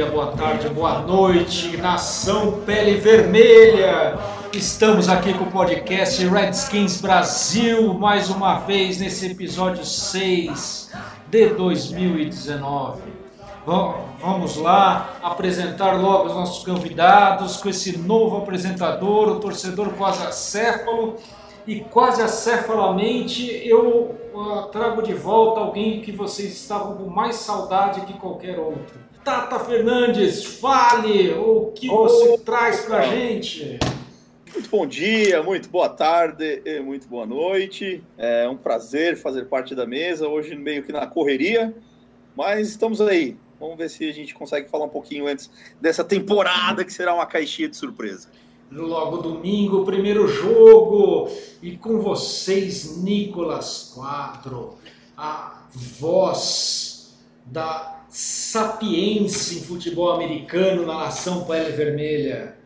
dia, boa tarde, boa noite, nação pele vermelha! Estamos aqui com o podcast Redskins Brasil, mais uma vez nesse episódio 6 de 2019. Va- Vamos lá apresentar logo os nossos convidados com esse novo apresentador, o torcedor quase acéfalo. E quase acefalamente eu ah, trago de volta alguém que vocês estavam com mais saudade que qualquer outro. Tata Fernandes, fale o que você traz pra gente. Muito bom dia, muito boa tarde, e muito boa noite. É um prazer fazer parte da mesa, hoje meio que na correria, mas estamos aí. Vamos ver se a gente consegue falar um pouquinho antes dessa temporada que será uma caixinha de surpresa. Logo domingo, primeiro jogo. E com vocês, Nicolas Quadro, a voz da sapiência em futebol americano na nação pele vermelha.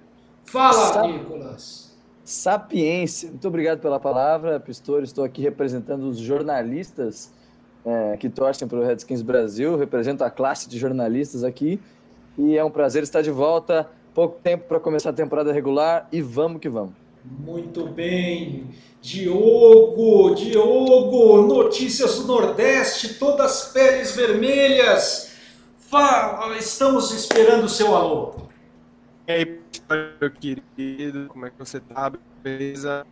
Fala, Sa- Nicolas. Sapiência. Muito obrigado pela palavra, Pistori. Estou aqui representando os jornalistas é, que torcem para o Redskins Brasil. Represento a classe de jornalistas aqui. E é um prazer estar de volta. Pouco tempo para começar a temporada regular e vamos que vamos. Muito bem. Diogo, Diogo, notícias do Nordeste, todas peles vermelhas. Fala, estamos esperando o seu alô. E aí, meu querido, como é que você tá? Beleza?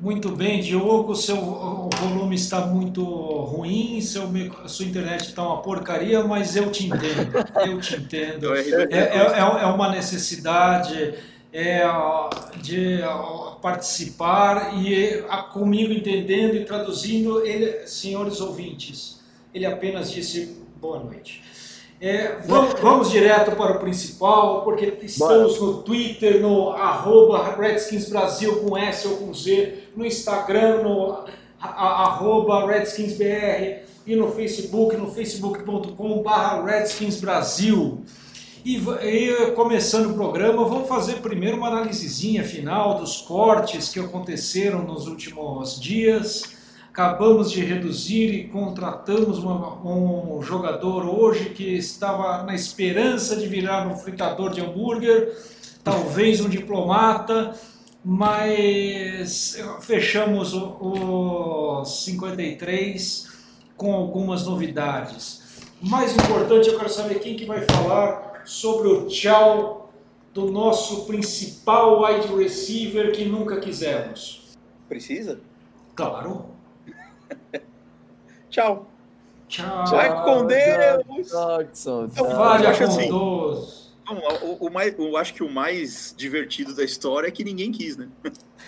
Muito bem, Diogo, seu o volume está muito ruim, seu, sua internet está uma porcaria, mas eu te entendo, eu te entendo. É, é, é- é uma necessidade é, de participar e comigo entendendo e traduzindo, ele, senhores ouvintes, ele apenas disse boa noite. É, vamos, vamos direto para o principal, porque estamos no Twitter, no arroba Redskins Brasil com S ou com Z, no Instagram, no arroba RedskinsBR e no Facebook, no facebook.com.br Redskins Brasil. E, e, começando o programa, vamos fazer primeiro uma análisezinha final dos cortes que aconteceram nos últimos dias. Acabamos de reduzir e contratamos uma- um jogador hoje que estava na esperança de virar um fritador de hambúrguer, talvez um diplomata, mas fechamos o, o 53 com algumas novidades. Mais importante, eu quero saber quem que vai falar sobre o tchau do nosso principal wide receiver que nunca quisemos. Precisa? Claro. Tchau. Tchau. Vai com Deus! Dodson, Então. Vale acho assim. o, o mais, eu acho que o mais divertido da história é que ninguém quis, né?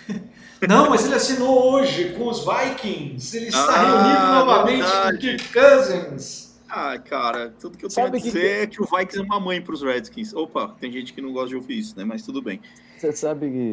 Não, mas ele assinou hoje com os Vikings. Ele está Ah, reunido novamente com verdade. Kirk Cousins. Ah, cara, tudo que eu tenho Sabe a que- dizer é que o Vikings é uma mãe para os Redskins. Opa, tem gente que não gosta de ouvir isso, né? Mas tudo bem. Você sabe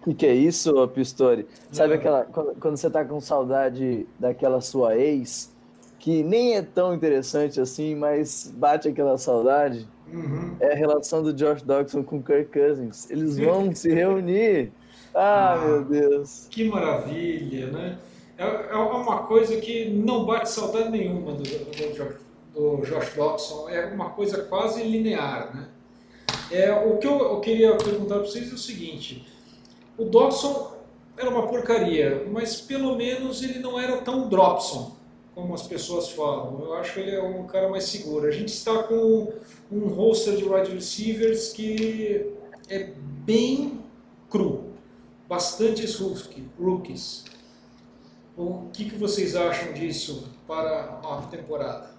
o que, que é isso, Pistori? Sabe aquela quando, quando você tá com saudade daquela sua ex, que nem é tão interessante assim, mas bate aquela saudade? Uhum. É a relação do Josh Dodson com o Kirk Cousins. Eles vão se reunir. Ah, Ah. meu Deus. Que maravilha, né? É, é uma coisa que não bate saudade nenhuma do, do, Jo- do Josh Dobson. É uma coisa quase linear, né? É, o que eu, eu queria perguntar para vocês é o seguinte: o Dobson era uma porcaria, mas pelo menos ele não era tão Dropson como as pessoas falam. Eu acho que ele é um cara mais seguro. A gente está com um roster de wide receivers que é bem cru, bastantes rookie- rookies. O que, que vocês acham disso para a temporada?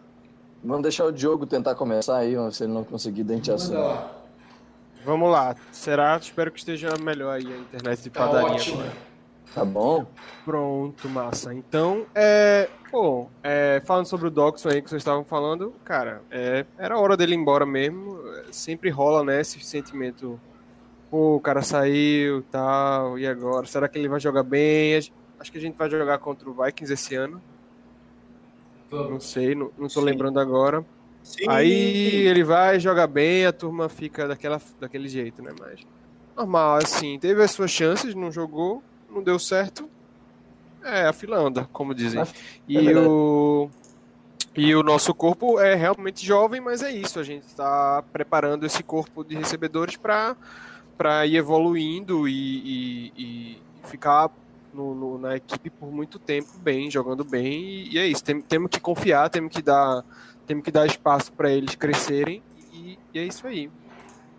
Vamos deixar o Diogo tentar começar aí, se ele não conseguir, gente Manda lá. Vamos lá. Será? Espero que esteja melhor aí a internet de Tá padaria. ótimo. Tá bom? Pronto, massa. Então, é, pô, é, falando sobre o Doxon aí que vocês estavam falando, cara, é, era hora dele ir embora mesmo. Sempre rola, né, esse sentimento. Pô, o cara saiu tal, e agora? Será que ele vai jogar bem? Acho que a gente vai jogar contra o Vikings esse ano. Não sei, não, não tô Sim. lembrando agora. Sim. Aí ele vai, joga bem, a turma fica daquela, daquele jeito, né? Mas normal, assim, teve as suas chances, não jogou, não deu certo. É, a fila anda, como dizem. É E verdade. o, e o nosso corpo é realmente jovem, mas é isso. A gente está preparando esse corpo de recebedores para ir evoluindo e, e- e ficar no- no- na equipe por muito tempo bem, jogando bem. E, e é isso. Tem- temos que confiar, temos que dar, temos que dar espaço para eles crescerem. E, e é isso aí.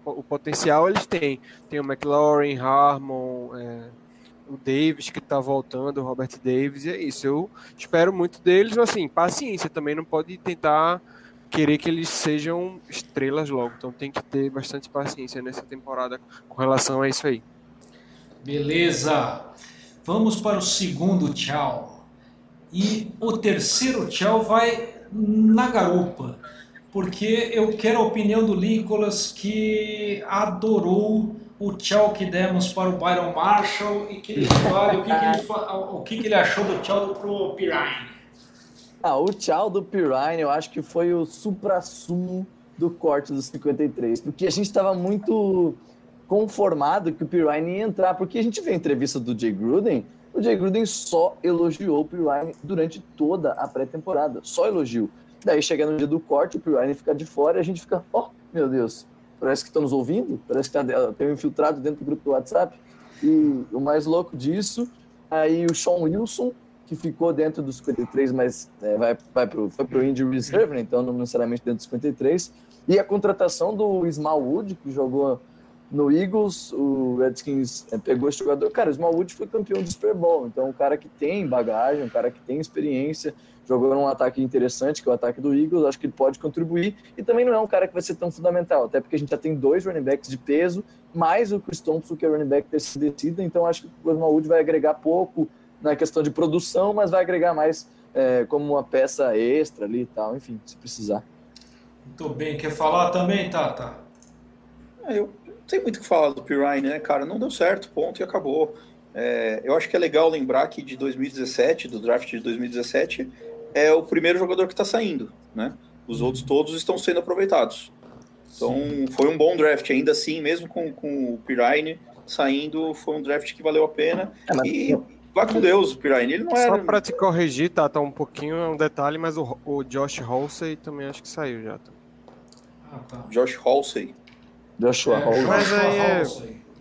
O, o potencial eles têm. Tem o McLaurin, Harmon, é, o Davis que tá voltando, o Robert Davis, e é isso. Eu espero muito deles, mas assim, paciência também não pode tentar querer que eles sejam estrelas logo. Então tem que ter bastante paciência nessa temporada com relação a isso aí. Beleza. Vamos para o segundo tchau. E o terceiro tchau vai na garupa, porque eu quero a opinião do Nicolas que adorou o tchau que demos para o Byron Marshall e que ele fale o que, que ele, o que, que ele achou do tchau pro Pirine. Ah, o tchau do Pirine eu acho que foi o supra-sumo do corte dos 53, porque a gente estava muito conformado que o Pirine ia entrar, porque a gente vê a entrevista do Jay Gruden, o Jay Gruden só elogiou o Pirine durante toda a pré-temporada, só elogio. Daí chega no dia do corte, o Pirine fica de fora e a gente fica, ó, meu Deus, parece que estão nos ouvindo, parece que tá, tem um infiltrado dentro do grupo do WhatsApp. E o mais louco disso, aí o Sean Wilson, que ficou dentro dos 53, mas é, vai, vai pro, foi pro Injury Reserve, né? então não necessariamente dentro dos 53. E a contratação do Smallwood, que jogou no Eagles, o Redskins é, pegou esse jogador. Cara, o Smallwood foi campeão do Super Bowl, então um cara que tem bagagem, um cara que tem experiência, jogou num ataque interessante, que é o ataque do Eagles, acho que ele pode contribuir. E também não é um cara que vai ser tão fundamental, até porque a gente já tem dois running backs de peso, mais o Chris Thompson, que é running back descida, então acho que o Smallwood vai agregar pouco na questão de produção, mas vai agregar mais é, como uma peça extra ali e tal, enfim, se precisar. Muito bem, quer falar também, Tata? Ah, eu não tenho muito o que falar do Pirine, né, cara? Não deu certo, ponto e acabou. É, eu acho que é legal lembrar que de 2017, do draft de 2017, é o primeiro jogador que está saindo, né? Os outros todos estão sendo aproveitados. Então foi um bom draft, ainda assim, mesmo com, com o Pirine saindo, foi um draft que valeu a pena. É, E vai com Deus, o Pirine. Ele não Só era. pra te corrigir, tá, tá um pouquinho, é um detalhe, mas o, o Josh Halsey também acho que saiu já. Tá? Ah, tá. Josh Halsey. Joshua É, Hall. Joshua Mas aí é-.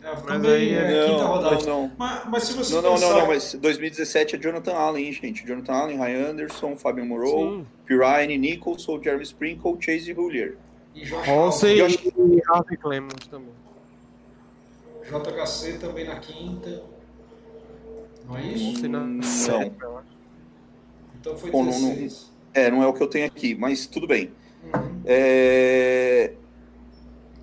É, mas também aí é, é- quinta Não, rodada. não, não. Mas, mas se você Não, não, pensar... não, não, mas 2017 é Jonathan Allen, hein, gente. Jonathan Allen, Ryan Anderson, Fabian Moreau. Pirine, Nicholson, Jeremy Sprinkle, Chase Hillier. E Josh Halsey Josh- e Harvey Clemens também. JHC também na quinta. Não é isso? Não. acho. Então foi Bom, não- não- 16. É, não é o que eu tenho aqui, mas tudo bem. Uhum. É...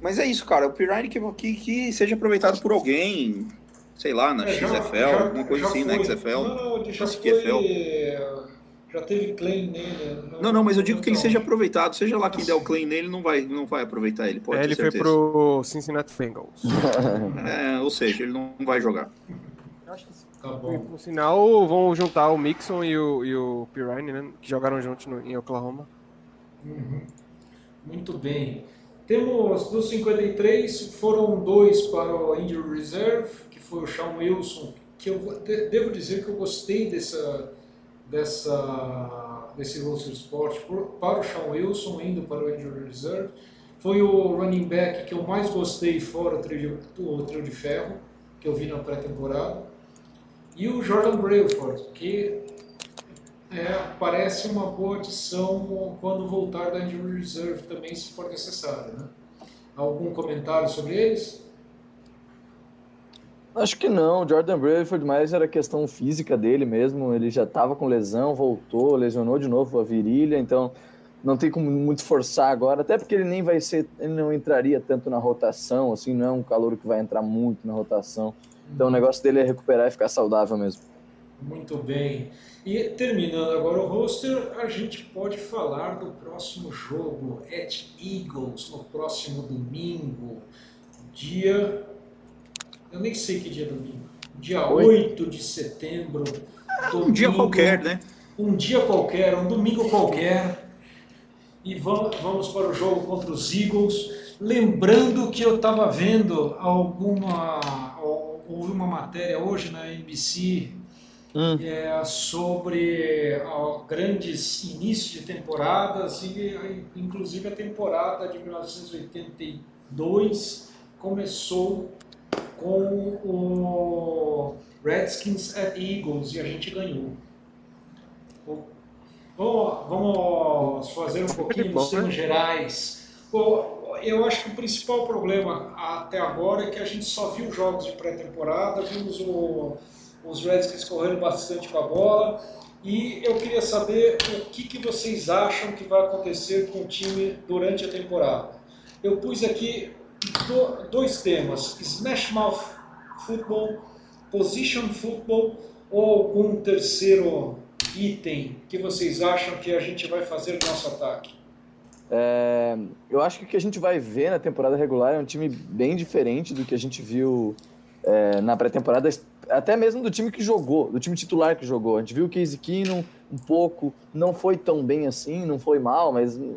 Mas é isso, cara. O Pirine que, que, que seja aproveitado por alguém, sei lá, na É, já- XFL, já- alguma coisa assim, na foi. XFL. Não, não, já foi... QFL. Já teve claim nele. Não, não, mas eu digo que ele Não. seja aproveitado. Seja lá quem der o claim nele, não vai, não vai aproveitar ele, pode É, ter ele foi certeza. pro Cincinnati Bengals. É, ou seja, ele não vai jogar. Tá E, bom. por sinal, vão juntar o Mixon e o, e o Pirine, né? Que jogaram juntos no- em Oklahoma. Uhum. Muito bem. Temos dos 53, foram dois para o Injury Reserve, que foi o Sean Wilson, que eu devo dizer que eu gostei dessa, dessa, desse roster sport por- para o Sean Wilson, indo para o Injury Reserve. Foi o running back que eu mais gostei fora o trio trio de ferro, que eu vi na pré-temporada. E o Jordan Brailford, que é, parece uma boa adição quando voltar da Injury Reserve também, se for necessário. Né? Algum comentário sobre eles? Acho que não, Jordan Brailford mais era questão física dele mesmo, ele já estava com lesão, voltou, lesionou de novo a virilha, então não tem como muito forçar agora, até porque ele nem vai ser, ele não entraria tanto na rotação, assim, não é um calor que vai entrar muito na rotação. Então o negócio dele é recuperar e ficar saudável mesmo. Muito bem. E terminando agora o roster, a gente pode falar do próximo jogo, at Eagles, no próximo domingo, dia. Eu nem sei que dia é domingo. Dia Oi? 8 de setembro. Um dia domingo. qualquer, né? um dia qualquer, um domingo qualquer, e vamos, vamos para o jogo contra os Eagles. Lembrando que eu estava vendo alguma houve uma matéria hoje na NBC Hum. é, sobre ó, grandes inícios de temporadas e inclusive a temporada de 1982 começou com o Redskins at Eagles e a gente ganhou. Vamos, vamos fazer um pouquinho dos termos gerais. Bom, eu acho que o principal problema até agora é que a gente só viu jogos de pré-temporada, vimos o, os Redskins correndo bastante com a bola e eu queria saber o que, que vocês acham que vai acontecer com o time durante a temporada. Eu pus aqui do, dois temas: Smash Mouth Football, Position Football ou algum terceiro item que vocês acham que a gente vai fazer no nosso ataque? É, eu acho que o que a gente vai ver na temporada regular é um time bem diferente do que a gente viu é, na pré-temporada, até mesmo do time que jogou, do time titular que jogou. A gente viu o Casey Keenum um pouco, não foi tão bem assim, não foi mal, mas não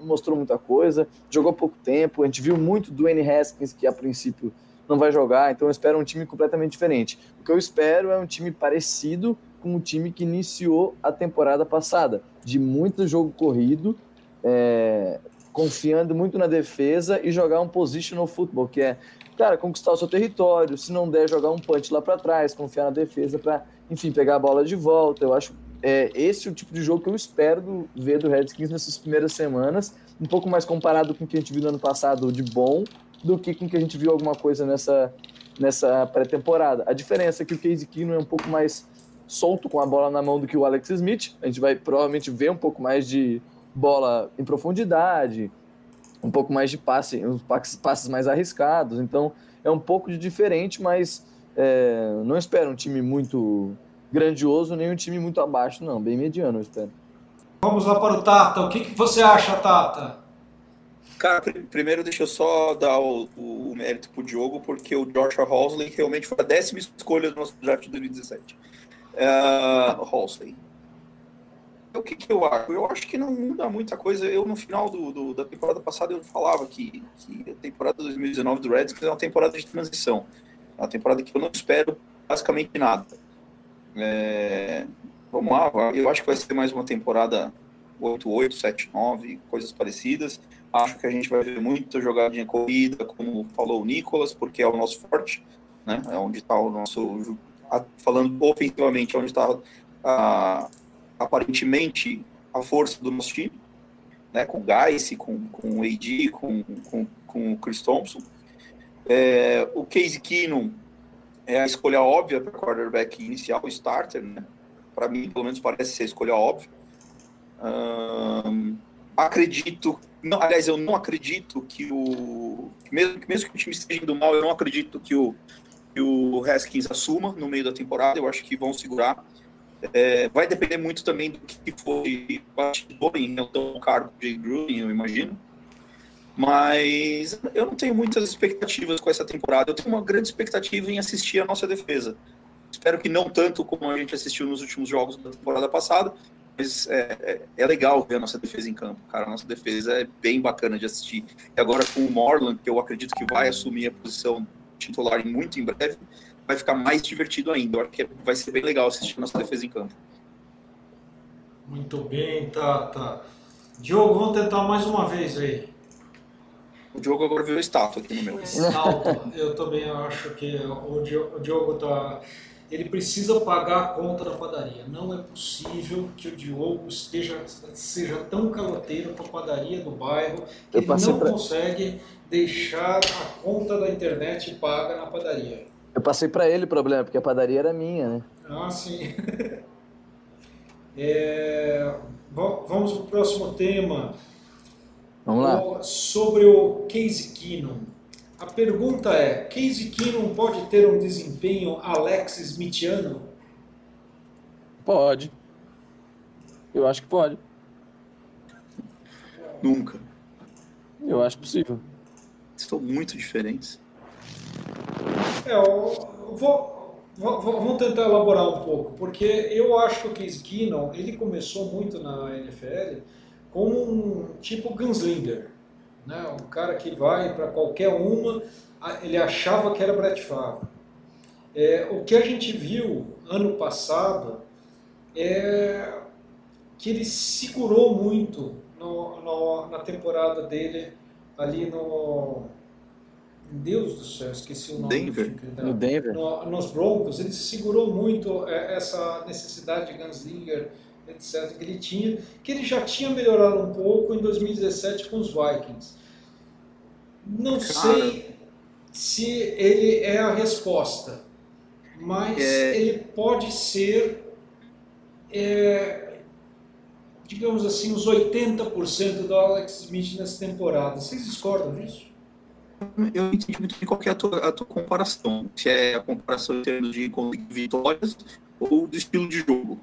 mostrou muita coisa, jogou pouco tempo. A gente viu muito do N. Haskins, que a princípio não vai jogar, então eu espero um time completamente diferente. O que eu espero é um time parecido com o time que iniciou a temporada passada, de muito jogo corrido, é, confiando muito na defesa e jogar um positional football, que é, cara, conquistar o seu território, se não der, jogar um punch lá para trás, confiar na defesa para, enfim, pegar a bola de volta. Eu acho é, esse é o tipo de jogo que eu espero do, ver do Redskins nessas primeiras semanas, um pouco mais comparado com o que a gente viu no ano passado de bom, do que com o que a gente viu alguma coisa nessa, nessa pré-temporada. A diferença é que o Casey Keenum é um pouco mais solto com a bola na mão do que o Alex Smith. A gente vai provavelmente ver um pouco mais de bola em profundidade, um pouco mais de passe, uns passes mais arriscados. Então é um pouco de diferente, mas é, não espero um time muito grandioso nem um time muito abaixo, não. Bem mediano, eu espero. Vamos lá para o Tata. O que, que você acha, Tata? Cara, primeiro deixa eu só dar o, o mérito pro Diogo, porque o Joshua Halsley realmente foi a décima escolha do nosso draft de 2017. Uh, Halsley. O que, que, eu acho? Eu acho que não muda muita coisa. Eu, no final do, do, da temporada passada, eu falava que, que a temporada 2019 do Redskins é uma temporada de transição. É uma temporada que eu não espero basicamente nada. É, vamos lá, eu acho que vai ser mais uma temporada 8-8, 7-9, coisas parecidas. Acho que a gente vai ver muita jogadinha corrida, como falou o Nicolas, porque é o nosso forte, né? É onde está o nosso. Falando ofensivamente, é onde está aparentemente a força do nosso time, né? Com o Geiss, com, com o AD, com, com, com o Chris Thompson. É, o Casey Keenum é a escolha óbvia para quarterback inicial, starter, né? Para mim, pelo menos, parece ser a escolha óbvia. Acredito, não, aliás, eu não acredito que o mesmo, mesmo que o time esteja indo mal, eu não acredito que o que o Haskins assuma no meio da temporada. Eu acho que vão segurar. É, vai depender muito também do que foi bastidor em relação ao cargo de Gruden, eu imagino. Mas eu não tenho muitas expectativas com essa temporada. Eu tenho uma grande expectativa em assistir a nossa defesa. Espero que não tanto como a gente assistiu nos últimos jogos da temporada passada, mas é, é, é, legal ver a nossa defesa em campo, cara. A nossa defesa é bem bacana de assistir. E agora com o Morland, que eu acredito que vai assumir a posição titular muito em breve, vai ficar mais divertido ainda. Eu acho que vai ser bem legal assistir a nossa defesa em campo. Muito bem, tá, tá. Diogo, vamos tentar mais uma vez aí. O Diogo agora virou estátua aqui no meu. Estátua. Eu também acho que o Diogo tá ele precisa pagar a conta da padaria. Não é possível que o Diogo esteja, seja tão caloteiro com a padaria do bairro que ele não pra... consegue deixar a conta da internet paga na padaria. Eu passei para ele o problema, porque a padaria era minha, né? Ah, sim. é, vamos para o próximo tema. Vamos lá. Sobre o Casey Keenum. A pergunta é: Casey Keenum pode ter um desempenho Alex Smithiano? Pode. Eu acho que pode. Nunca. Eu acho possível. Estão muito diferentes. É, eu vou, vou- vou- tentar elaborar um pouco, porque eu acho que Keenum, ele começou muito na NFL como um tipo gunslinger, né? Um cara que vai para qualquer uma, ele achava que era Brett Favre. É, o que a gente viu ano passado é que ele segurou muito no- no- na temporada dele ali no Deus do céu, esqueci o nome Denver. do time que ele. No Denver. No- nos Broncos, ele segurou muito é, essa necessidade de gunslinger, etc., que ele tinha, que ele já tinha melhorado um pouco em 2017 com os Vikings. Não sei se ele é a resposta, mas É. ele pode ser, é, digamos assim, uns 80% do Alex Smith nessa temporada. Vocês discordam disso? Eu não entendi muito bem qual é a tua, a tua comparação. Se é a comparação em termos de vitórias ou do estilo de jogo.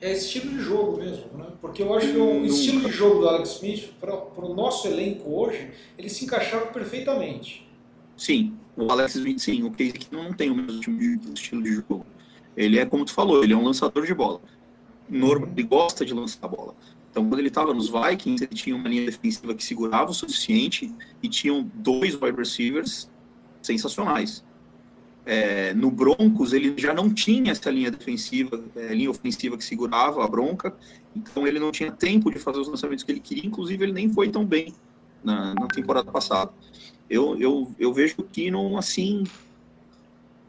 É estilo de jogo mesmo, né? Porque eu acho que o Nunca. estilo de jogo do Alex Smith, para o nosso elenco hoje, ele se encaixava perfeitamente. Sim, o Alex Smith, sim, o Casey não tem o mesmo de- estilo de jogo. Ele é, como tu falou, ele é um lançador de bola. Norma, ele gosta de lançar a bola. Então, quando ele estava nos Vikings, ele tinha uma linha defensiva que segurava o suficiente e tinham dois wide receivers sensacionais. É, no Broncos, ele já não tinha essa linha defensiva, é, linha ofensiva que segurava a bronca, então ele não tinha tempo de fazer os lançamentos que ele queria, inclusive ele nem foi tão bem na, na temporada passada. Eu, eu, eu vejo o Keenum assim,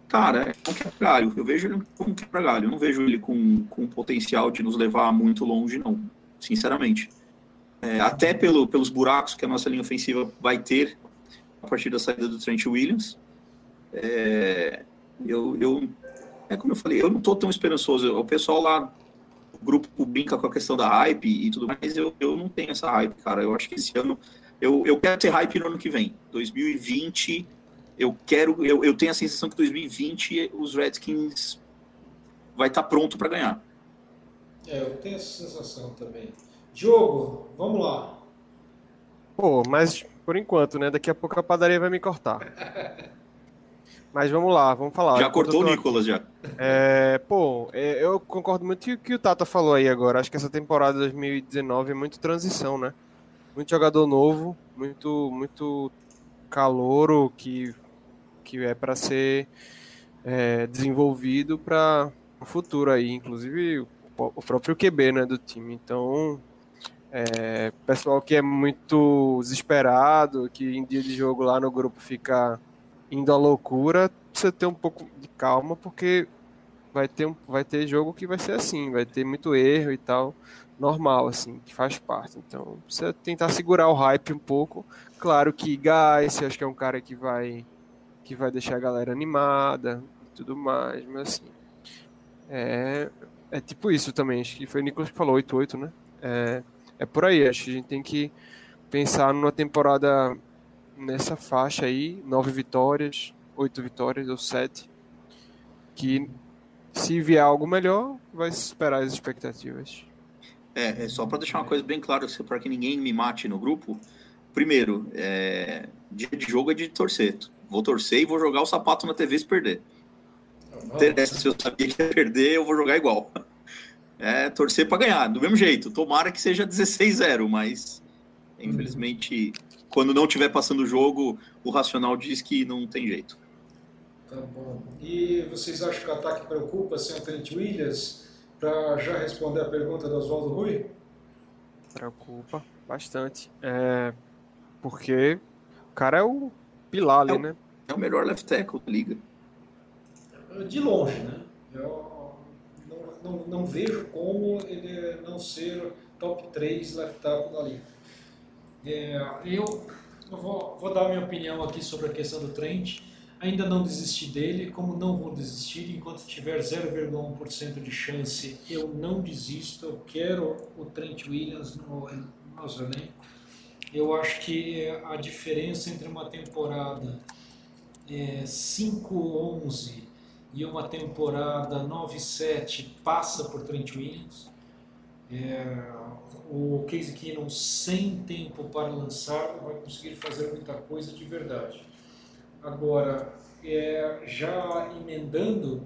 cara, é um quebra-galho. Eu vejo ele como um quebra-galho. Eu não vejo ele com, com potencial de nos levar muito longe, não, sinceramente. É, até pelo, pelos buracos que a nossa linha ofensiva vai ter a partir da saída do Trent Williams. É, eu, eu, é como eu falei, eu não estou tão esperançoso. O pessoal lá, o grupo brinca com a questão da hype e tudo mais, eu, eu não tenho essa hype, cara. Eu acho que esse ano eu, eu quero ter hype no ano que vem. 2020, eu quero, eu, eu tenho a sensação que 2020 os Redskins vai estar pronto para ganhar. É, eu tenho essa sensação também. Diogo, vamos lá. Pô, mas por enquanto, né? Daqui a pouco a padaria vai me cortar. Mas vamos lá, vamos falar. já cortou o Nicolas já. É, pô, é, eu concordo muito com o que o Tata falou aí agora. Acho que essa temporada 2019 é muito transição, né? Muito jogador novo, muito muito calouro que, que é para ser é, desenvolvido para o futuro aí, inclusive o, próprio QB, né, do time. Então, é, pessoal que é muito desesperado, que em dia de jogo lá no grupo fica indo à loucura, precisa ter um pouco de calma, porque vai ter, um, vai ter jogo que vai ser assim, vai ter muito erro e tal, normal, assim, que faz parte. Então, precisa tentar segurar o hype um pouco. Claro que Guys, acho que é um cara que vai que vai deixar a galera animada e tudo mais, mas assim, é, é tipo isso também, acho que foi o Nicolas que falou, 8-8, né? É, é por aí, acho que a gente tem que pensar numa temporada nessa faixa aí, nove vitórias, oito vitórias ou sete, que se vier algo melhor, vai superar as expectativas. É, é só para deixar uma coisa bem clara, para que ninguém me mate no grupo. Primeiro, é, dia de jogo é de torcer. Vou torcer e vou jogar o sapato na TV se perder. Não interessa se eu sabia que ia perder, eu vou jogar igual. É torcer para ganhar, do mesmo jeito. Tomara que seja 16-0, mas infelizmente, quando não estiver passando o jogo, o racional diz que não tem jeito. Tá bom. E vocês acham que o ataque preocupa sem o Trent Williams? Para já responder a pergunta do Oswaldo Rui? Preocupa bastante. É, porque o cara é o pilar ali, É o- né? É o melhor left tackle da liga. De longe, né? Eu não, não, não vejo como ele não ser top 3 left tackle da liga. É, eu vou, vou dar minha opinião aqui sobre a questão do Trent. Ainda não desisti dele, como não vou desistir enquanto tiver 0,1% de chance, eu não desisto. Eu quero o Trent Williams no nosso elenco. Eu acho que a diferença entre uma temporada é, 5-11 e uma temporada 9-7 passa por Trent Williams. É, o Casey Keenum sem tempo para lançar vai conseguir fazer muita coisa de verdade. Agora, é, já emendando,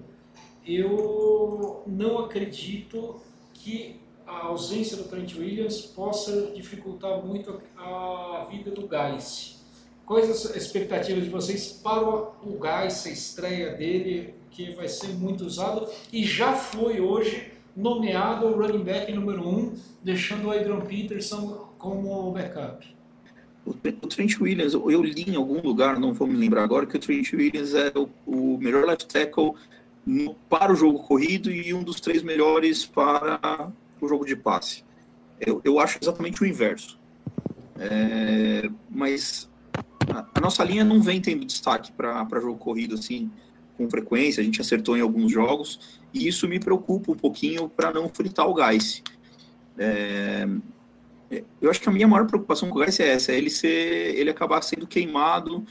eu não acredito que a ausência do Trent Williams possa dificultar muito a vida do Gais. Quais as expectativas de vocês para o Gais, a estreia dele, que vai ser muito usado e já foi hoje nomeado o running back número um, deixando o Adrian Peterson como backup? O, Trent Williams, eu li em algum lugar, não vou me lembrar agora, que o Trent Williams é o, o melhor left tackle no, para o jogo corrido e um dos três melhores para o jogo de passe. Eu, eu acho exatamente o inverso. É, mas a, a, nossa linha não vem tendo destaque para jogo corrido assim com frequência, a gente acertou em alguns jogos, e isso me preocupa um pouquinho para não fritar o Gás. É, eu acho que a minha maior preocupação com o Gás é essa, é ele, ser, ele acabar sendo queimado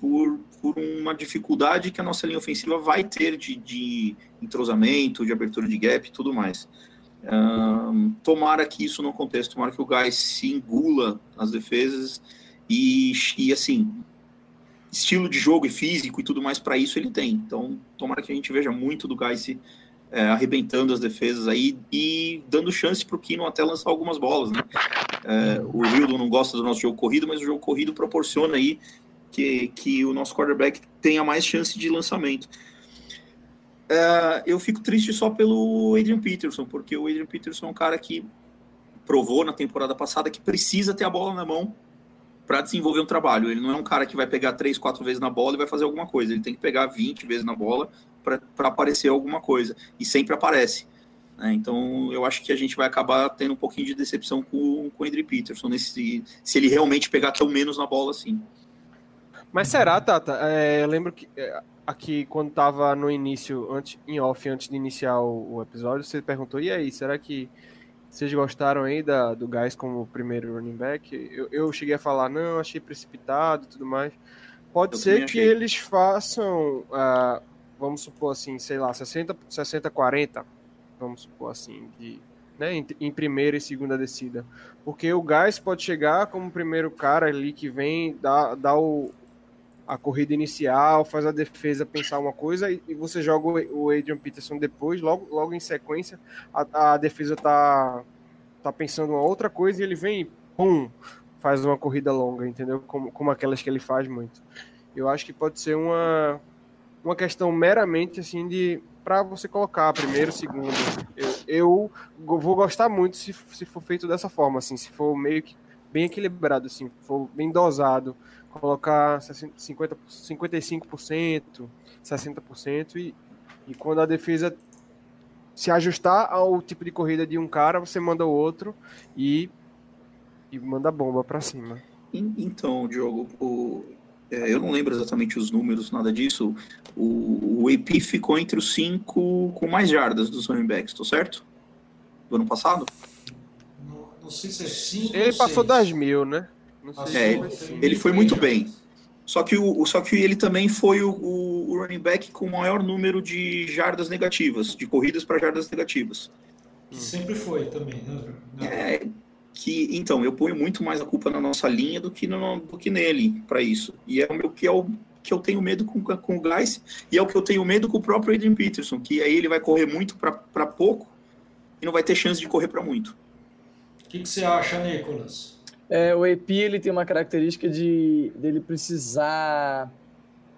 por, por uma dificuldade que a nossa linha ofensiva vai ter de, de entrosamento, de abertura de gap e tudo mais. Um, tomara que isso não aconteça, tomara que o Gás se engula as defesas e, e assim, estilo de jogo e físico e tudo mais para isso ele tem. Então, tomara que a gente veja muito do Gais é, arrebentando as defesas aí e dando chance para o Kino até lançar algumas bolas, né? É, o Hildon não gosta do nosso jogo corrido, mas o jogo corrido proporciona aí que, que o nosso quarterback tenha mais chance de lançamento. É, eu fico triste só pelo Adrian Peterson, porque o Adrian Peterson é um cara que provou na temporada passada que precisa ter a bola na mão para desenvolver um trabalho. Ele não é um cara que vai pegar três, quatro vezes na bola e vai fazer alguma coisa. Ele tem que pegar 20 vezes na bola para aparecer alguma coisa. E sempre aparece. Né? Então eu acho que a gente vai acabar tendo um pouquinho de decepção com, com o Andrew Peterson nesse, se ele realmente pegar tão menos na bola assim. Mas será, Tata? É, eu lembro que é, aqui quando estava no início, antes, em off, antes de iniciar o, o episódio, você perguntou: e aí, será que vocês gostaram aí da, do Gás como primeiro running back? Eu, eu cheguei a falar, não, achei precipitado e tudo mais. Pode eu ser que eles façam, uh, vamos supor assim, sei lá, 60, 60 40, vamos supor assim, de, né, em, em, primeira e segunda descida. Porque o Gás pode chegar como primeiro cara ali que vem, dá, dá o, a corrida inicial, faz a defesa pensar uma coisa e, e você joga o, Adrian Peterson depois, logo, logo em sequência, a, a, defesa tá, tá pensando uma outra coisa e ele vem e pum, faz uma corrida longa, entendeu? Como, como aquelas que ele faz muito. Eu acho que pode ser uma, uma questão meramente assim de para você colocar primeiro, segundo. Eu, eu vou gostar muito se, se for feito dessa forma, assim, se for meio que bem equilibrado, assim, for bem dosado colocar 50, 55%, 60%, e, e quando a defesa se ajustar ao tipo de corrida de um cara, você manda o outro e, e manda bomba para cima. Então, Diogo, o, é, eu não lembro exatamente os números, nada disso. O, o AP ficou entre os cinco com mais jardas dos running backs, tô certo? Do ano passado? Não, não sei se é cinco. Ele passou seis. das mil, né? É, ele, foi muito bem. Só que, o, só que ele também foi o, o, running back com o maior número de jardas negativas, de corridas para jardas negativas. Sempre foi também, né? É, que, então, eu ponho muito mais a culpa na nossa linha do que, no, do que nele para isso. E é o meu que é o que eu tenho medo com, com o Guys, e é o que eu tenho medo com o próprio Adrian Peterson, que aí ele vai correr muito para pouco e não vai ter chance de correr para muito. O que, que você acha, Nicolas? É, o EP ele tem uma característica de dele precisar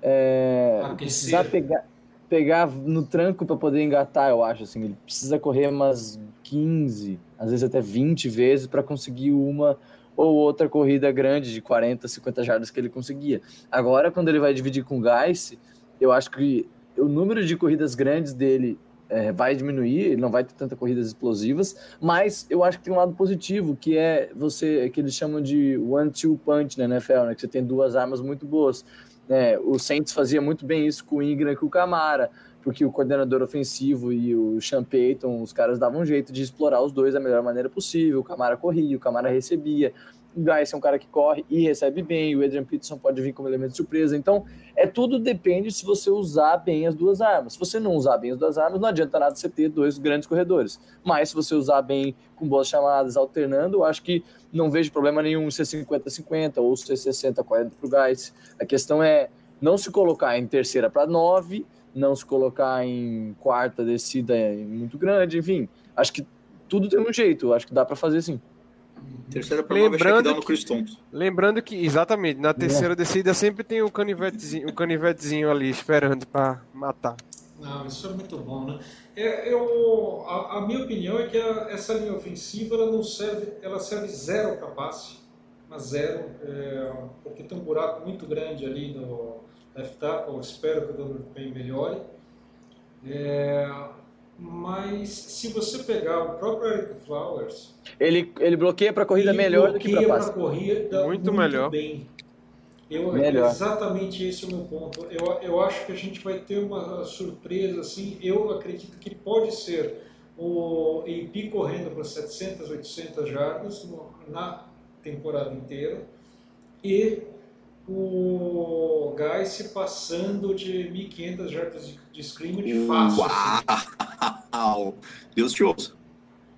é, precisar pegar pegar no tranco para poder engatar, eu acho assim, ele precisa correr umas 15, às vezes até 20 vezes para conseguir uma ou outra corrida grande de 40, 50 jardas que ele conseguia. Agora quando ele vai dividir com o Geiss, eu acho que o número de corridas grandes dele é, vai diminuir, ele não vai ter tantas corridas explosivas, mas eu acho que tem um lado positivo, que é você, que eles chamam de one-two punch na NFL, né, que você tem duas armas muito boas. É, o Saints fazia muito bem isso com o Ingram e com o Camara. porque o coordenador ofensivo e o Sean Payton, os caras davam um jeito de explorar os dois da melhor maneira possível. O Camara corria, o Camara recebia. Gais é um cara que corre e recebe bem, o Adrian Peterson pode vir como elemento de surpresa. Então, é tudo depende se você usar bem as duas armas. Se você não usar bem as duas armas, não adianta nada você ter dois grandes corredores. Mas se você usar bem com boas chamadas, alternando, eu acho que não vejo problema nenhum ser 50-50 ou ser 60-40 para o Gais. A questão é não se colocar em terceira para nove, não se colocar em quarta descida muito grande, enfim. Acho que tudo tem um jeito, acho que dá para fazer sim. Terceira Lembrando no Chris Thompson. Lembrando que, exatamente, na terceira descida sempre tem um canivetezinho, um canivetezinho ali esperando para matar. Não, isso é muito bom, né? É, eu, a, a minha opinião é que a, essa linha ofensiva ela não serve, ela serve zero para passe, mas zero, é, porque tem um buraco muito grande ali no left tackle. Espero que o Donald Payne melhore. É, mas se você pegar o próprio Eric Flowers, Ele, ele bloqueia para corrida ele melhor do que para bloqueia passe. corrida Muito melhor. bem. Eu, Melhor. Exatamente esse é o meu ponto. Eu, eu acho que a gente vai ter uma surpresa assim. Eu acredito que pode ser o AP correndo para 700, 800 jardas na temporada inteira e o Guy se passando de 1.500 jardas de, de scrimmage fácil. assim. Uau! Deus te ouça.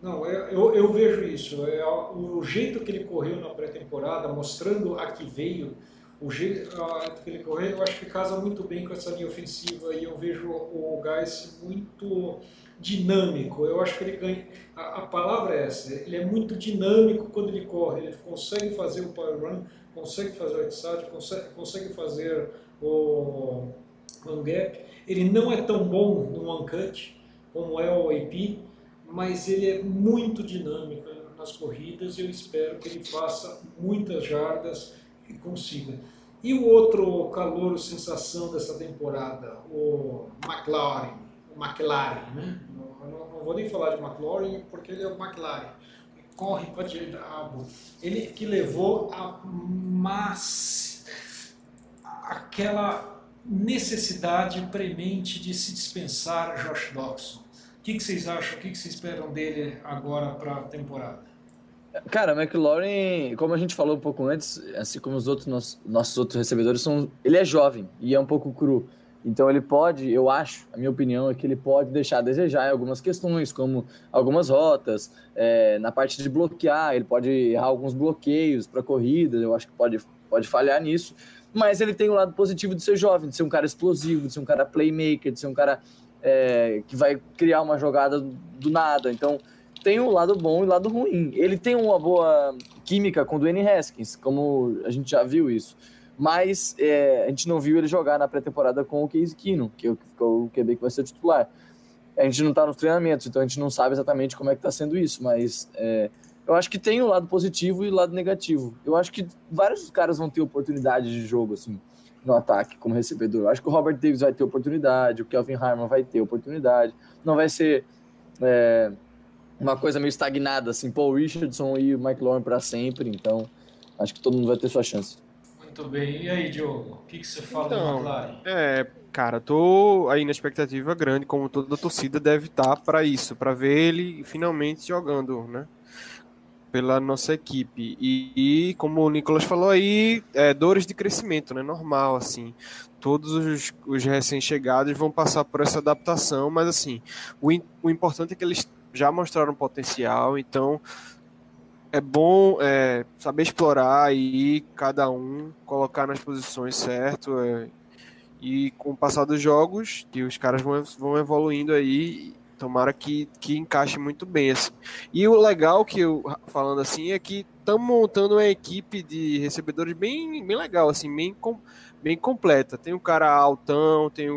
Não, eu, eu, eu vejo isso. É, o jeito que ele correu na pré-temporada, mostrando a que veio, o jeito que ele correu, eu acho que casa muito bem com essa linha ofensiva e eu vejo o Gás muito dinâmico. Eu acho que ele ganha. A, a palavra é essa. Ele é muito dinâmico quando ele corre. Ele consegue fazer o power run, consegue fazer o outside, consegue, consegue fazer o one gap. Ele não é tão bom no one cut como é o AP, mas ele é muito dinâmico nas corridas eu espero que ele faça muitas jardas e consiga. E o outro calor sensação dessa temporada, o McLaren, McLaren, né? Não, não, não vou nem falar de McLaren porque ele é o McLaren. Corre para diabo. Ele que levou a mas aquela necessidade premente de se dispensar Josh Dobson. O que, que vocês acham? O que, que vocês esperam dele agora para a temporada? Cara, o McLaurin, como a gente falou um pouco antes, assim como os outros nossos, nossos outros recebedores, são, ele é jovem e é um pouco cru. Então ele pode, eu acho, a minha opinião é que ele pode deixar a desejar em algumas questões, como algumas rotas, é, na parte de bloquear, ele pode errar alguns bloqueios para corrida, eu acho que pode, pode falhar nisso. Mas ele tem o lado positivo de ser jovem, de ser um cara explosivo, de ser um cara playmaker, de ser um cara é, que vai criar uma jogada do nada. Então tem o lado bom e o lado ruim. Ele tem uma boa química com o Dwayne Haskins, como a gente já viu isso. Mas é, a gente não viu ele jogar na pré-temporada com o Case Keenum, que é o, QB que vai ser titular. A gente não está nos treinamentos, então a gente não sabe exatamente como é que está sendo isso, mas é, eu acho que tem o lado positivo e o lado negativo. Eu acho que vários caras vão ter oportunidade de jogo, assim, no ataque como recebedor. Eu acho que o Robert Davis vai ter oportunidade, o Kelvin Harmon vai ter oportunidade. Não vai ser é, uma coisa meio estagnada, assim, Paul Richardson e o Mike Lauren para sempre. Então, acho que todo mundo vai ter sua chance. Muito bem. E aí, Diogo? O que, que você fala do Então, McLaren? É, cara, tô aí na expectativa grande, como toda a torcida deve estar para isso, para ver ele finalmente jogando, né? Pela nossa equipe. E, e, como o Nicolas falou aí, é, dores de crescimento, né? Normal, assim. Todos os, os recém-chegados vão passar por essa adaptação, mas assim, o, o importante é que eles já mostraram potencial, então é bom é, saber explorar e cada um colocar nas posições certo é, e com o passar dos jogos que os caras vão, vão evoluindo aí tomara que, que encaixe muito bem assim. e o legal que eu falando assim é que estamos montando uma equipe de recebedores bem, bem legal assim bem, com, bem completa tem o cara altão tem o,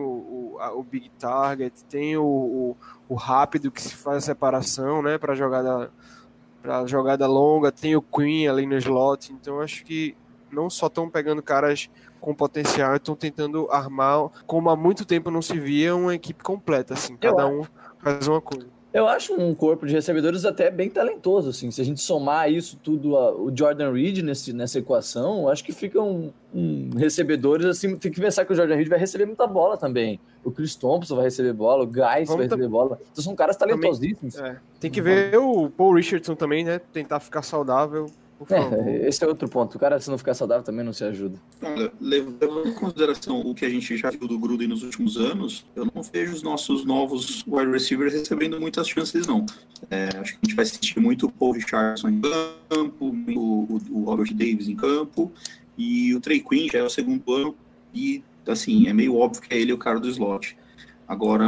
o, a- o big target tem o, o, o rápido que se faz a separação né para jogada para jogada longa, tem o Queen ali no slot, então acho que não só estão pegando caras com potencial, estão tentando armar, como há muito tempo não se via, uma equipe completa, assim, cada um faz uma coisa. Eu acho um corpo de recebedores até bem talentoso, assim. Se a gente somar isso tudo, a, o Jordan Reed nesse, nessa equação, acho que ficam um, recebedores, assim, tem que pensar que o Jordan Reed vai receber muita bola também. O Chris Thompson vai receber bola, o Guys vai receber bola. Então são caras talentosíssimos. Também, é. Tem que ver o Paul Richardson também, né? Tentar ficar saudável. É, esse é outro ponto. O cara, se não ficar saudável, também não se ajuda. Olha, levando em consideração o que a gente já viu do Gruden nos últimos anos, eu não vejo os nossos novos wide receivers recebendo muitas chances, não. É, acho que a gente vai assistir muito o Paul Richardson em campo, o, o Robert Davis em campo, e o Trey Quinn já é o segundo ano, e assim, é meio óbvio que é ele o cara do slot. Agora,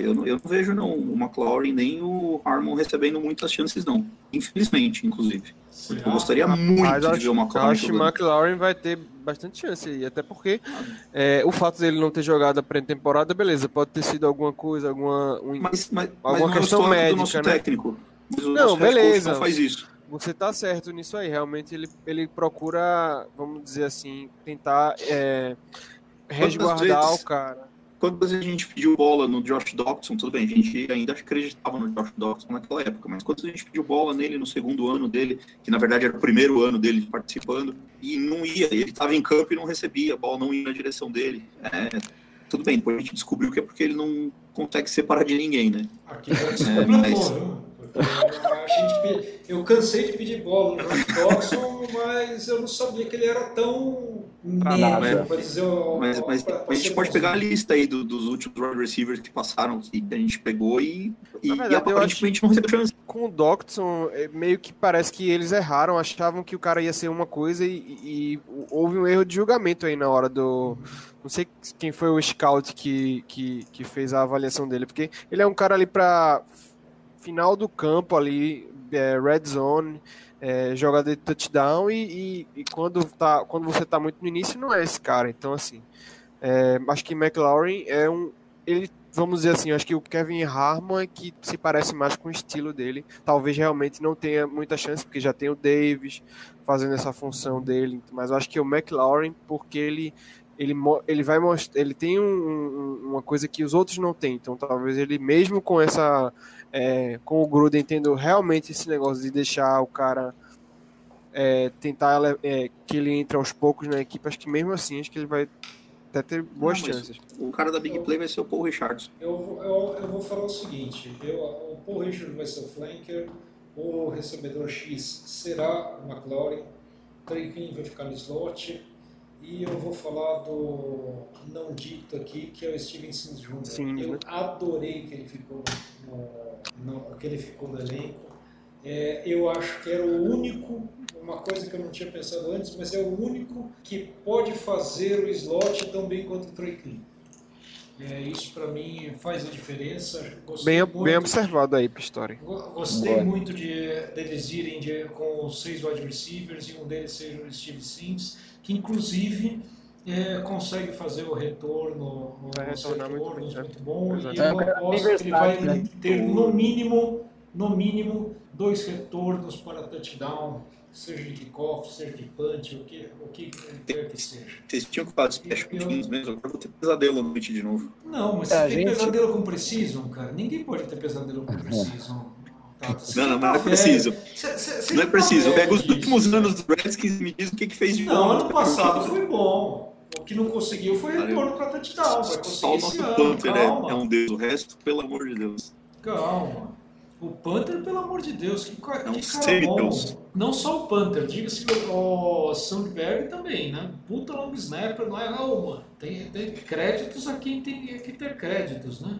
eu não, eu não vejo não o McLaurin nem o Harmon recebendo muitas chances, não. Infelizmente, inclusive. Eu gostaria muito Mas de acho, ver o McLaurin acho que o. McLaurin vai ter bastante chance aí, até porque é, o fato dele não ter jogado a pré-temporada, beleza, pode ter sido alguma coisa, alguma um, Mas, mas, mas alguma não é questão médica, nosso né? técnico. Mas o Não, beleza. não faz isso. Você tá certo nisso aí, realmente ele, ele procura, vamos dizer assim, tentar é, resguardar vezes- o cara. Quantas vezes a gente pediu bola no Josh Dobson, tudo bem, a gente ainda acreditava no Josh Dobson naquela época, mas quantas vezes a gente pediu bola nele no segundo ano dele, que na verdade era o primeiro ano dele participando, e não ia, ele estava em campo e não recebia, a bola não ia na direção dele. É, tudo bem, depois a gente descobriu que é porque ele não consegue separar de ninguém, né? Aqui É, mas- viu? Gente eu cansei de pedir bola no Dobson, mas eu não sabia que ele era tão nada. médio, para dizer o- Mas, mas pra- pra a gente pode pegar a lista aí do- dos últimos wide receivers que passaram, que a gente pegou e, e, verdade, e aparentemente não recebeu chance. Com o Doctson, é, meio que parece que eles erraram, achavam que o cara ia ser uma coisa e, e- houve um erro de julgamento aí na hora do. Não sei quem foi o scout que, que, que fez a avaliação dele, porque ele é um cara ali pra final do campo ali, é, red zone, é, jogada de touchdown e, e- e quando, tá, quando você tá muito no início não é esse cara. Então, assim, é, acho que McLaurin é um. Ele, vamos dizer assim, acho que o Kevin Harmon é que se parece mais com o estilo dele. Talvez realmente não tenha muita chance, porque já tem o Davis fazendo essa função dele. Mas acho que o McLaurin, porque ele. Ele, ele vai mostrar, ele tem um- um- uma coisa que os outros não têm, então talvez ele mesmo com essa, é, com o Gruden tendo realmente esse negócio de deixar o cara é, tentar é, que ele entre aos poucos na equipe, acho que mesmo assim acho que ele vai até ter boas Não, chances. O cara da Big Play vai ser o Paul Richardson. Eu, vou- eu, eu vou falar o seguinte: eu, o Paul Richard vai ser o flanker, o recebedor X será o McLaurin, o Trey vai ficar no slot, e eu vou falar do não dito aqui, que é o Steven Sims Jr. Sim, eu né? adorei que ele ficou no, no- que ele ficou no elenco. É, eu acho que era o único, uma coisa que eu não tinha pensado antes, mas é o único que pode fazer o slot tão bem quanto o Trey Quinn. É, isso para mim faz a diferença. Gostei Bem, muito, bem observado aí, Pistori. go- Gostei Boa. muito de deles irem de- com os seis wide receivers e um deles ser o Steve Sims, que inclusive é, consegue fazer o retorno, Vai retornar muito retornos bem, muito, né? bom. Exato. E É eu cara aposto que ele vai né? ter no mínimo, no mínimo dois retornos para touchdown, seja de kickoff, seja de punch, o que, o que quer que seja. Vocês tinham que fazer special Eu- teams mesmo, agora eu vou ter pesadelo à noite de novo. Não, mas É, tem gente- pesadelo com Precision, cara, ninguém pode ter pesadelo com Precision. Não, não, não é velho. preciso. Cê- cê- cê Não é preciso. Pega os últimos anos do Redskins e me diz o que, que fez de Não, bom. ano passado foi bom. O que não conseguiu foi retorno para touchdown. Vai Só o nosso ano. Panther é, é um deus. O resto, pelo amor de Deus. calma. O Panther, pelo amor de Deus, que, É um que cara semideus. bom. Não só o Panther, diga-se que o Sandberg também, né? Puta long snapper, não é uma. Tem, tem créditos a quem tem que ter créditos, né?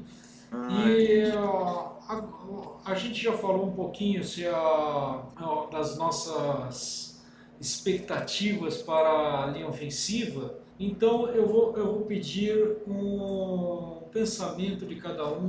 E ó, a, a gente já falou um pouquinho se a, ó, das nossas expectativas para a linha ofensiva. Então eu vou, eu vou pedir um pensamento de cada um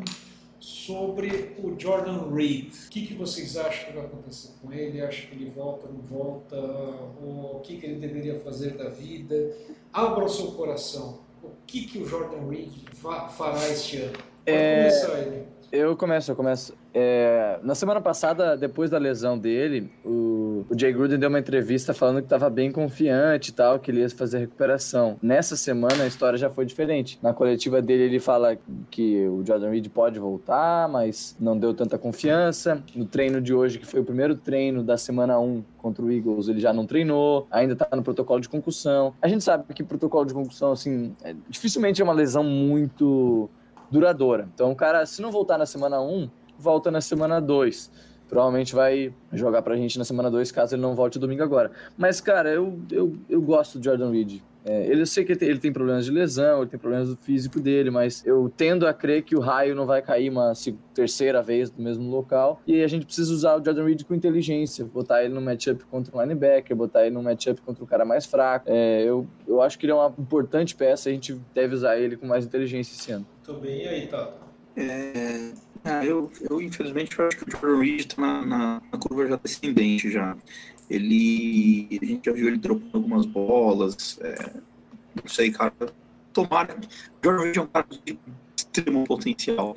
sobre o Jordan Reed. O que, que vocês acham que vai acontecer com ele? Acha que ele volta, não volta? O que, que ele deveria fazer da vida? Abra o seu coração. O que, que o Jordan Reed fa- fará este ano? Pode É, começar ele. Eu começo, eu começo. É, na semana passada, depois da lesão dele, o o, Jay Gruden deu uma entrevista falando que estava bem confiante e tal, que ele ia fazer recuperação. Nessa semana a história já foi diferente. Na coletiva dele ele fala que o Jordan Reed pode voltar, mas não deu tanta confiança. No treino de hoje, que foi o primeiro treino da semana 1 contra o Eagles, ele já não treinou, ainda tá no protocolo de concussão. A gente sabe que protocolo de concussão, assim, é, dificilmente é uma lesão muito duradoura. Então o cara, se não voltar na semana 1, volta na semana 2 provavelmente vai jogar pra gente na semana 2, caso ele não volte domingo agora. Mas, cara, eu, eu, eu gosto do Jordan Reed. É, ele, eu sei que ele tem, ele tem, problemas de lesão, ele tem problemas do físico dele, mas eu tendo a crer que o raio não vai cair uma terceira vez no mesmo local. E a gente precisa usar o Jordan Reed com inteligência, botar ele no matchup contra o linebacker, botar ele no matchup contra o cara mais fraco. É, eu, eu acho que ele é uma importante peça, a gente deve usar ele com mais inteligência esse ano. Tô bem, e aí, Tato? É, ah, eu, eu, infelizmente, acho que o Jordan Reed está na, na, na, curva já descendente já. Ele, a gente já viu ele dropando algumas bolas, é, não sei, cara. Tomara. Jordan Reed é um cara de extremo potencial.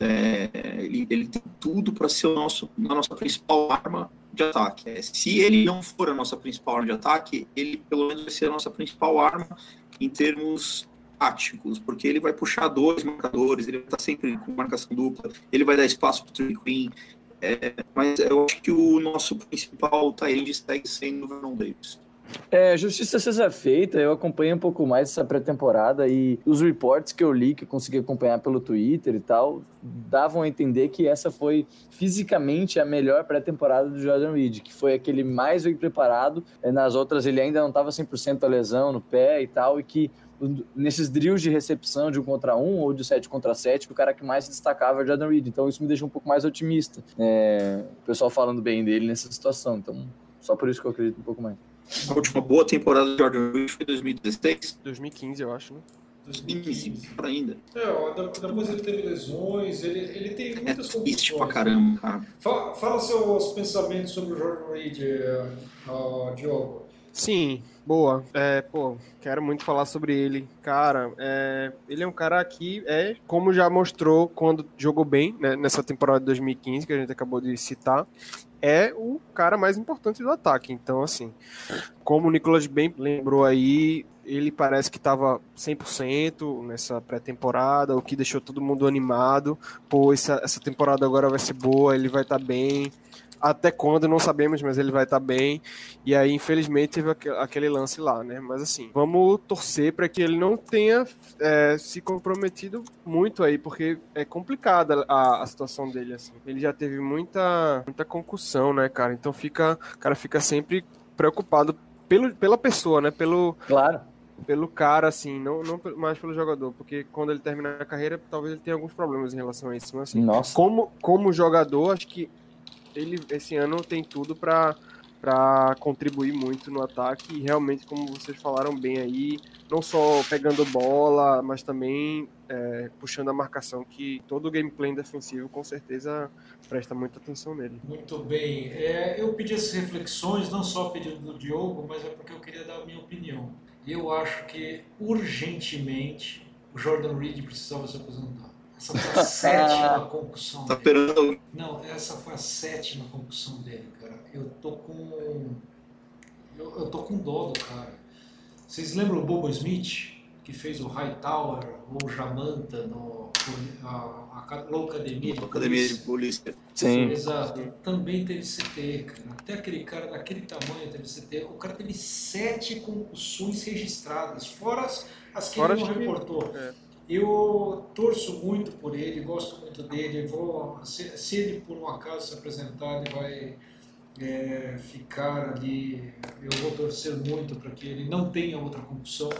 É, ele, ele tem tudo para ser o nosso, a nossa principal arma de ataque. É, se ele não for a nossa principal arma de ataque, ele pelo menos vai ser a nossa principal arma em termos táticos, porque ele vai puxar dois marcadores, ele estar sempre com marcação dupla, ele vai dar espaço para o Trey Queen, é, mas eu acho que o nosso principal Tyrande segue sendo o Vernon Davis. É, justiça seja feita, eu acompanhei um pouco mais essa pré-temporada e os reports que eu li, que eu consegui acompanhar pelo Twitter e tal, davam a entender que essa foi fisicamente a melhor pré-temporada do Jordan Reed, que foi aquele mais bem preparado, é, nas outras ele ainda não estava 100% a lesão no pé e tal, e que nesses drills de recepção de um contra um ou de sete contra sete, o cara que mais se destacava é o Jordan Reed. Então isso me deixa um pouco mais otimista. É, o pessoal falando bem dele nessa situação. Então, só por isso que eu acredito um pouco mais. A última boa temporada do Jordan Reed foi 2016? 2015, eu acho, né? 2015, para ainda. É, depois ele teve lesões, ele, ele tem é muitas é triste pra caramba, cara. Fala, fala, seus pensamentos sobre o Jordan Reed, uh, Diogo. Sim, boa. É, pô, quero muito falar sobre ele. Cara, é, ele é um cara que é, como já mostrou quando jogou bem né, nessa temporada de 2015, que a gente acabou de citar, é o cara mais importante do ataque. Então, assim, como o Nicolas bem lembrou aí, ele parece que estava 100% nessa pré-temporada, o que deixou todo mundo animado. Pô, essa, essa temporada agora vai ser boa, ele vai estar tá bem até quando não sabemos, mas ele vai estar tá bem. E aí, infelizmente, teve aquele lance lá, né? Mas assim, vamos torcer para que ele não tenha é, se comprometido muito aí, porque é complicada a, a, situação dele, assim. Ele já teve muita, muita concussão, né, cara? Então fica, o cara fica sempre preocupado pelo, pela pessoa, né? Pelo, claro. Pelo cara, assim, não, não mais pelo jogador, porque quando ele terminar a carreira, talvez ele tenha alguns problemas em relação a isso. Mas, assim, Nossa. Como, como jogador, acho que ele esse ano tem tudo para para contribuir muito no ataque e realmente, como vocês falaram bem aí, não só pegando bola, mas também é, puxando a marcação, que todo o gameplay defensivo com certeza presta muita atenção nele. Muito bem. É, eu pedi essas reflexões, não só pedido do Diogo, mas é porque eu queria dar a minha opinião. Eu acho que urgentemente o Jordan Reed precisava se aposentar. Essa foi a sétima concussão tá dele. Não, essa foi a sétima concussão dele, cara. Eu tô com. Eu, eu tô com dó do cara. Vocês lembram o Bobo Smith, que fez o Hightower ou Jamanta no a, a, a Loucademia de Academia de Polícia? Sim. Exato. Também teve CT, cara. Até aquele cara daquele tamanho teve CT. O cara teve sete concussões registradas, fora as, as que fora ele não reportou. É. Eu torço muito por ele, gosto muito dele. Vou, se, se ele por um acaso se apresentar, ele vai é, ficar ali. Eu vou torcer muito para que ele não tenha outra concussão,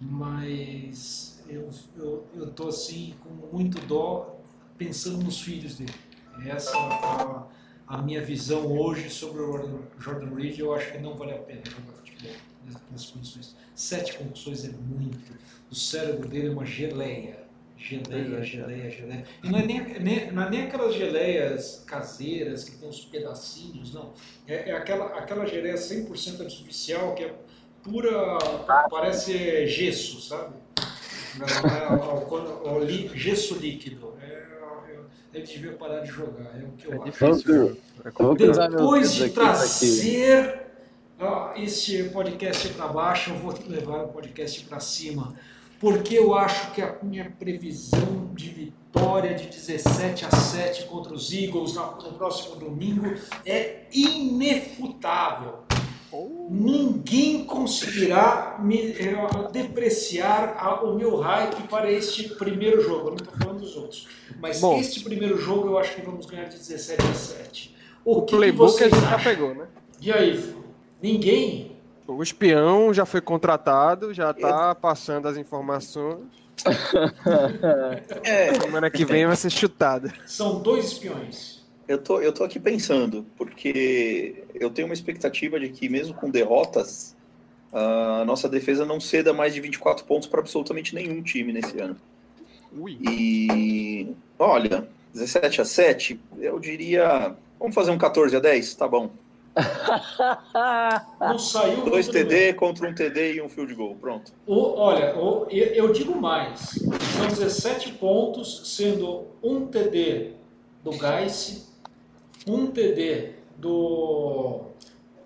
mas eu eu estou assim com muito dó pensando nos filhos dele. Essa é a, a minha visão hoje sobre o Jordan Reed. Eu acho que não vale a pena jogar nessas condições. Sete concussões é muito o cérebro dele é uma geleia. Geleia, geleia, geleia. E não é nem, nem, não é nem aquelas geleias caseiras que tem os pedacinhos, não. É, é aquela, aquela geleia 100% artificial que é pura, parece gesso, sabe? Não, é, é, é, gesso líquido. É, ele devia parar de jogar, é o que eu É acho. difícil. É meus Depois de trazer ó, este podcast para baixo, eu vou levar o podcast para cima. Porque eu acho que a minha previsão de vitória de 17 a 7 contra os Eagles no próximo domingo é inefutável. Ninguém conseguirá me, eh, depreciar a- o meu hype para este primeiro jogo. Eu não estou falando dos outros. Mas Bom. este primeiro jogo eu acho que vamos ganhar de 17 a 7. O, O que, que playbook a vocês gente já acham? pegou, né? E aí, ninguém? O espião já foi contratado, já tá passando as informações. É, Semana que vem vai ser chutada. São dois espiões. eu tô, eu tô aqui pensando, porque eu tenho uma expectativa de que, mesmo com derrotas, a nossa defesa não ceda mais de 24 pontos para absolutamente nenhum time nesse ano. Ui. E olha, 17 a 7, eu diria. Vamos fazer um 14 a 10? Tá bom. Não saiu Dois. TD contra um TD e um field goal. Pronto. O- olha, o- eu, digo mais. São 17 pontos, sendo um TD do Geiss, um TD do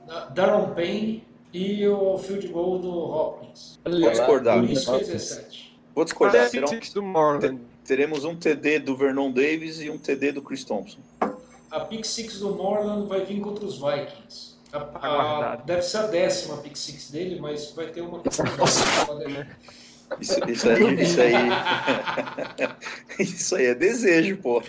da- Darren Payne e o field goal do Hopkins. Vou discordar. Por isso que é 17. Vou discordar. Terão- teremos um TD do Vernon Davis e um TD do Chris Thompson. A pick six do Morland vai vir contra os Vikings. A- a- deve ser a décima pick six dele, mas vai ter uma. Isso, isso aí, isso aí. isso aí é desejo, pô.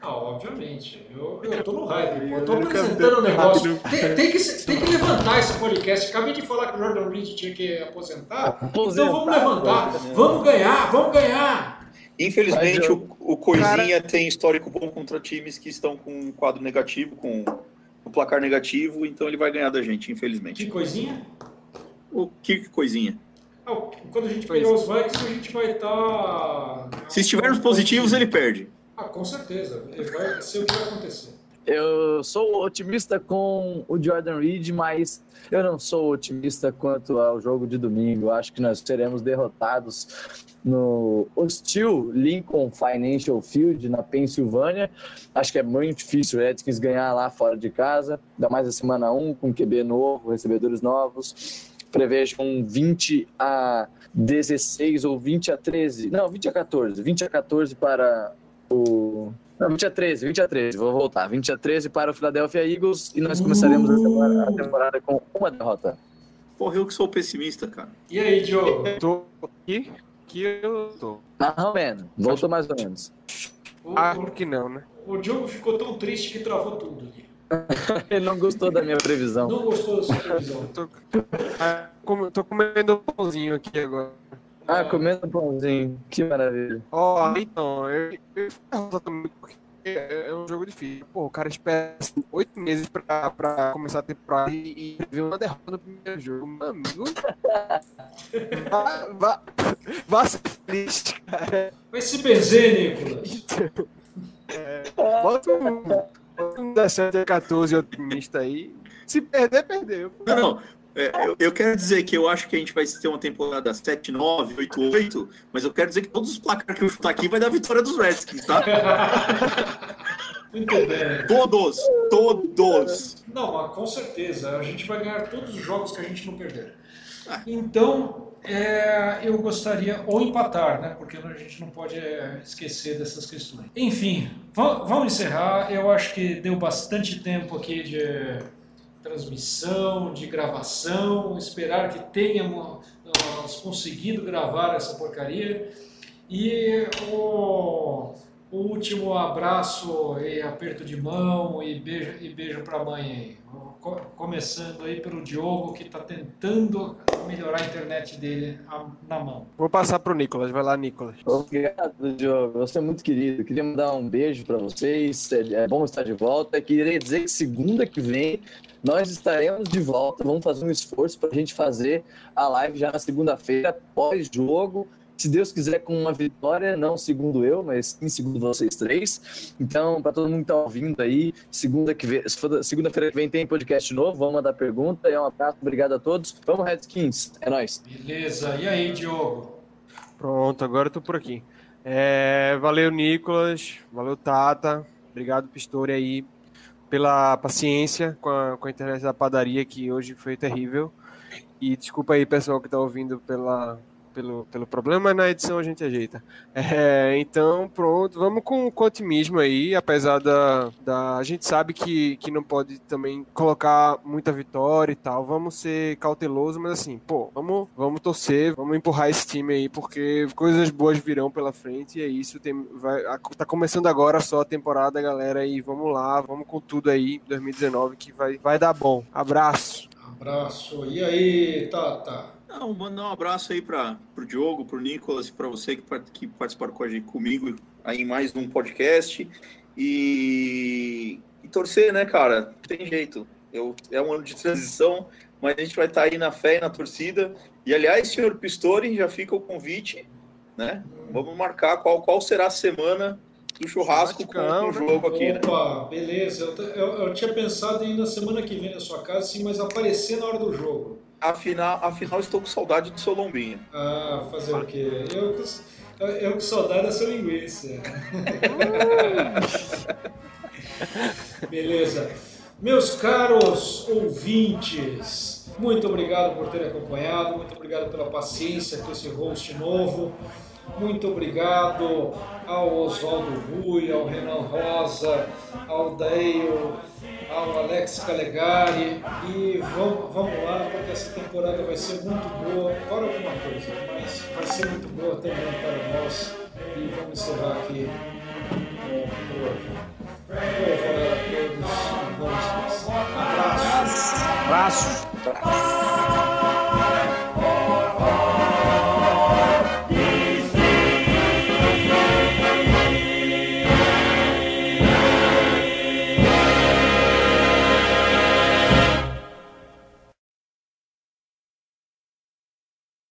Ah, obviamente. Eu, eu tô no hype, pô. Eu tô apresentando o negócio. Tem, tem que, tem que levantar esse podcast. Acabei de falar que o Jordan Reed tinha que aposentar. Então vamos levantar. Vamos ganhar, vamos ganhar. Infelizmente, o, o Coisinha tem histórico bom contra times que estão com um quadro negativo, com o placar negativo, então ele vai ganhar da gente, Que infelizmente. coisinha. O que coisinha? Ah, quando a gente pegar os Vikings, a gente vai estar. Se estivermos positivos, ele perde. Ah, com certeza. Ele vai ser o que vai acontecer. Eu sou otimista com o Jordan Reed, mas eu não sou otimista quanto ao jogo de domingo. Acho que nós seremos derrotados no hostil Lincoln Financial Field, na Pensilvânia. Acho que é muito difícil o Redskins ganhar lá fora de casa, ainda mais a semana 1, com QB novo, recebedores novos. Prevejo um 20 a 16 ou 20 a 13. Não, 20 a 14. 20 a 14 para o não, 20 a 13, 20 a 13, vou voltar. 20 a 13 para o Philadelphia Eagles e nós começaremos a temporada, a temporada com uma derrota. Porra, eu que sou pessimista, cara. E aí, Diogo? Eu tô aqui, que eu tô. Mais ou menos, voltou mais ou menos. O, Acho que não, né? o, Diogo ficou tão triste que travou tudo aqui. Ele não gostou da minha previsão. Não gostou da sua previsão. Tô, Ah, tô comendo pãozinho aqui agora. Ah, comendo pãozinho, que maravilha. Ó, então, eu, eu fico nervoso também porque é é um jogo difícil. Pô, o cara espera assim, oito meses pra, pra começar a temporada e, e ver uma derrota no primeiro jogo. Meu amigo. Vá, vá, vá ser feliz, cara. Vai se benzer, Nicolas. Bota um, bota um 17 a 14 otimista aí. Se perder, perdeu. Não, é, eu, eu quero dizer que eu acho que a gente vai ter uma temporada 7-9, 8-8, mas eu quero dizer que todos os placares que eu chutar aqui vai dar vitória dos Redskins, tá? Muito bem. Todos, todos. Não, mas com certeza. A gente vai ganhar todos os jogos que a gente não perder. Então, é, eu gostaria, ou empatar, né? Porque a gente não pode é, esquecer dessas questões. Enfim, va- vamos encerrar. Eu acho que deu bastante tempo aqui de transmissão, de gravação. Esperar que tenhamos nós conseguido gravar essa porcaria. E o, o último abraço e aperto de mão e beijo, e beijo para a mãe aí. Co- Começando aí pelo Diogo, que está tentando melhorar a internet dele na mão. Vou passar pro Nicolas. Vai lá, Nicolas. Obrigado, Diogo. Você é muito querido. Queria mandar um beijo para vocês. É é bom estar de volta. Queria dizer que segunda que vem nós estaremos de volta. Vamos fazer um esforço para a gente fazer a live já na segunda-feira, pós-jogo. Se Deus quiser, com uma vitória, não segundo eu, mas sim segundo vocês três. Então, para todo mundo que está ouvindo aí, segunda que vem, segunda-feira que vem tem podcast novo. Vamos mandar pergunta. É um abraço, obrigado a todos. Vamos, Redskins. É nóis. Beleza. E aí, Diogo? Pronto, agora eu tô por aqui. É, valeu, Nicolas. Valeu, Tata. Obrigado, Pistori, aí, pela paciência com a, com a internet da padaria, que hoje foi terrível. E desculpa aí, pessoal, que está ouvindo pela, pelo, pelo problema, mas na edição a gente ajeita. É, então, pronto, vamos com, com otimismo aí, apesar da, da. A gente sabe que, que não pode também colocar muita vitória e tal. Vamos ser cauteloso, mas assim, pô, vamos, vamos torcer, vamos empurrar esse time aí, porque coisas boas virão pela frente e é isso. Tem, vai, tá começando agora só a temporada, galera, e vamos lá, vamos com tudo aí, 2019, que vai, vai dar bom. Abraço. Abraço. E aí, Tata? Não, mandar um abraço aí para o Diogo, para o Nicolas e para você que, que participaram com a gente, comigo aí em mais um podcast. E, e torcer, né, cara? Tem jeito. Eu, é um ano de transição, mas a gente vai estar tá aí na fé e na torcida. E aliás, senhor Pistori, já fica o convite, né? Vamos marcar qual, qual será a semana do churrasco com, com o jogo aqui, né? Opa, beleza. Eu, eu, eu, tinha pensado em ir na semana que vem na sua casa, sim, mas aparecer na hora do jogo. Afinal, afinal, estou com saudade do seu lombinho. Ah, fazer o quê? Eu, eu, eu com saudade da sua linguiça. Beleza. Meus caros ouvintes, muito obrigado por terem acompanhado, muito obrigado pela paciência com esse host novo. Muito obrigado ao Oswaldo Rui, ao Renan Rosa, ao Daio, ao Alex Calegari e vamos, vamos lá, porque essa temporada vai ser muito boa, fora alguma coisa, mas vai ser muito boa também para nós e vamos encerrar aqui por hoje. Nessa. Abraço. Abraço. Abraço.